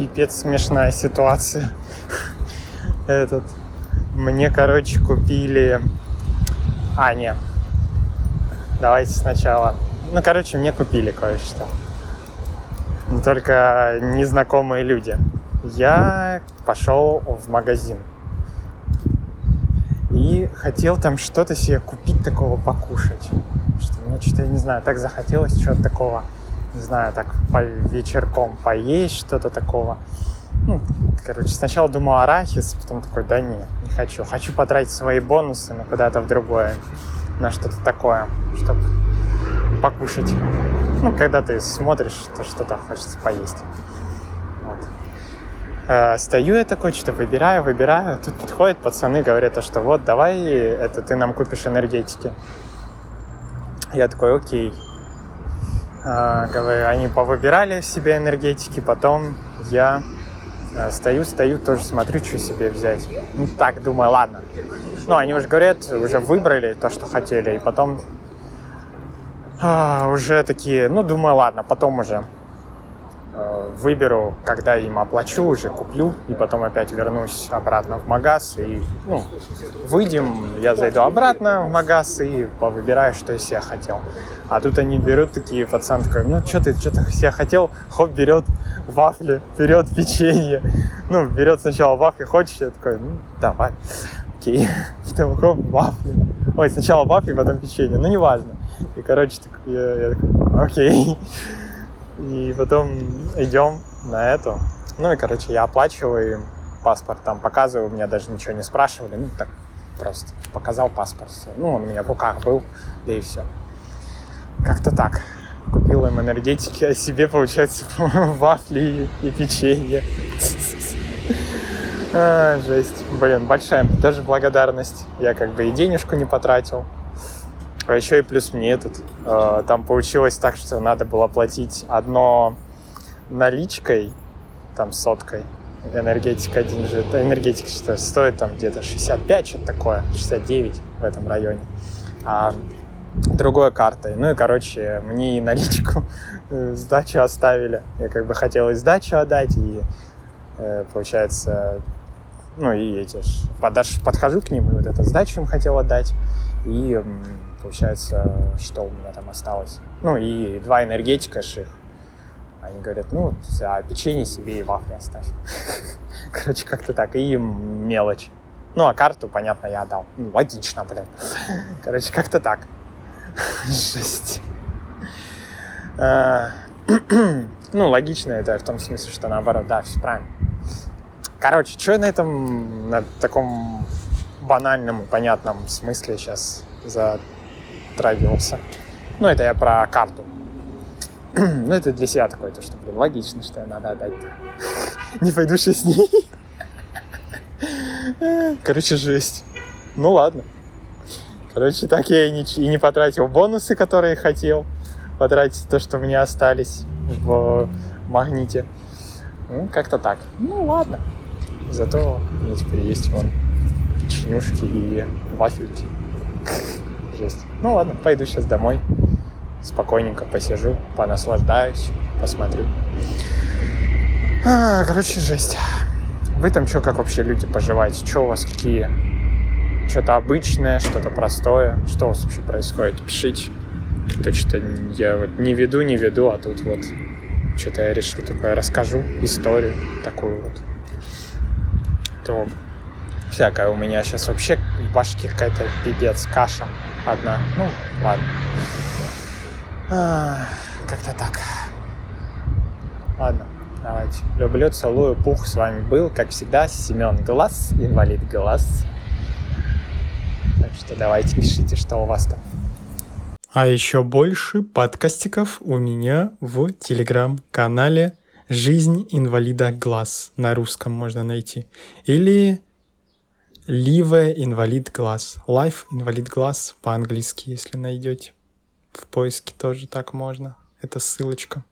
пипец смешная ситуация. Этот, мне, короче, купили... А, нет. Давайте сначала. Ну, короче, мне купили кое-что. Но только незнакомые люди. Я пошел в магазин. И хотел там что-то себе купить такого покушать. Что мне что-то, я не знаю, так захотелось чего-то такого, не знаю, так по вечерком поесть, что-то такого. Ну, короче, сначала думал арахис, потом такой, да нет, не хочу. Хочу потратить свои бонусы на куда-то в другое, на что-то такое, чтобы покушать. Ну, когда ты смотришь, то что-то хочется поесть. Вот. Э, стою я такой, что-то выбираю, выбираю. Тут подходят пацаны, говорят, что вот, давай, это ты нам купишь энергетики. Я такой, окей. Э, говорю, они повыбирали себе энергетики, потом я э, стою, стою, тоже смотрю, что себе взять. Ну так, думаю, ладно. Ну, они уже говорят, уже выбрали то, что хотели, и потом а, уже такие, ну, думаю, ладно, потом уже выберу, когда им оплачу, уже куплю, и потом опять вернусь обратно в магаз, и, ну, выйдем, я зайду обратно в магаз и повыбираю, что из себя хотел. А тут они берут такие, пацан ну, что ты, что ты себя хотел? Хоп, берет вафли, берет печенье. Ну, берет сначала вафли, хочешь? Я такой, ну, давай, окей. Потом хоп, вафли. Ой, сначала вафли, потом печенье, ну, неважно. И, короче, так, я, я такой, окей. И потом идем на эту. Ну и, короче, я оплачиваю им паспорт, там показываю, меня даже ничего не спрашивали, ну так просто показал паспорт. Ну, он у меня в руках был, да и все. Как-то так. Купил им энергетики, а себе, получается, вафли и печенье. А, жесть. Блин, большая даже благодарность. Я как бы и денежку не потратил. А еще и плюс мне этот. Э, там получилось так, что надо было платить одно наличкой, там соткой, энергетика один же, энергетика что стоит там где-то 65, что-то такое, 69 в этом районе. А другой картой. Ну и, короче, мне и наличку э, сдачу оставили. Я как бы хотел и сдачу отдать, и, э, получается, ну и эти подаш, подхожу к ним, и вот эту сдачу им хотел отдать, и получается, что у меня там осталось. Ну и два энергетика ших. Они говорят, ну, а печенье себе и вафли оставь. Короче, как-то так. И мелочь. Ну, а карту, понятно, я отдал. Ну, логично, блин. Короче, как-то так. Жесть. А, ну, логично это в том смысле, что наоборот, да, все правильно. Короче, что на этом, на таком банальном понятном смысле сейчас за затрагивался. Ну, это я про карту. ну, это для себя такое, то, что, блин, логично, что надо отдать. Не пойду с ней. Короче, жесть. Ну, ладно. Короче, так я и не, и не потратил бонусы, которые хотел потратить, то, что у меня остались в магните. Ну, как-то так. Ну, ладно. Зато у меня теперь есть вон чинюшки и вафельки жесть. Ну ладно, пойду сейчас домой. Спокойненько посижу, понаслаждаюсь, посмотрю. А, короче, жесть. Вы там что, как вообще люди поживаете? Что у вас какие? Что-то обычное, что-то простое? Что у вас вообще происходит? Пишите. То что я вот не веду, не веду, а тут вот что-то я решил такое расскажу, историю такую вот. То всякое у меня сейчас вообще в башке какая-то пипец, каша одна. Ну, ладно. А, как-то так. Ладно, давайте. Люблю, целую, пух. С вами был, как всегда, Семен Глаз, инвалид Глаз. Так что давайте пишите, что у вас там. А еще больше подкастиков у меня в телеграм-канале «Жизнь инвалида глаз» на русском можно найти. Или Live инвалид глаз. Life инвалид глаз по-английски, если найдете. В поиске тоже так можно. Это ссылочка.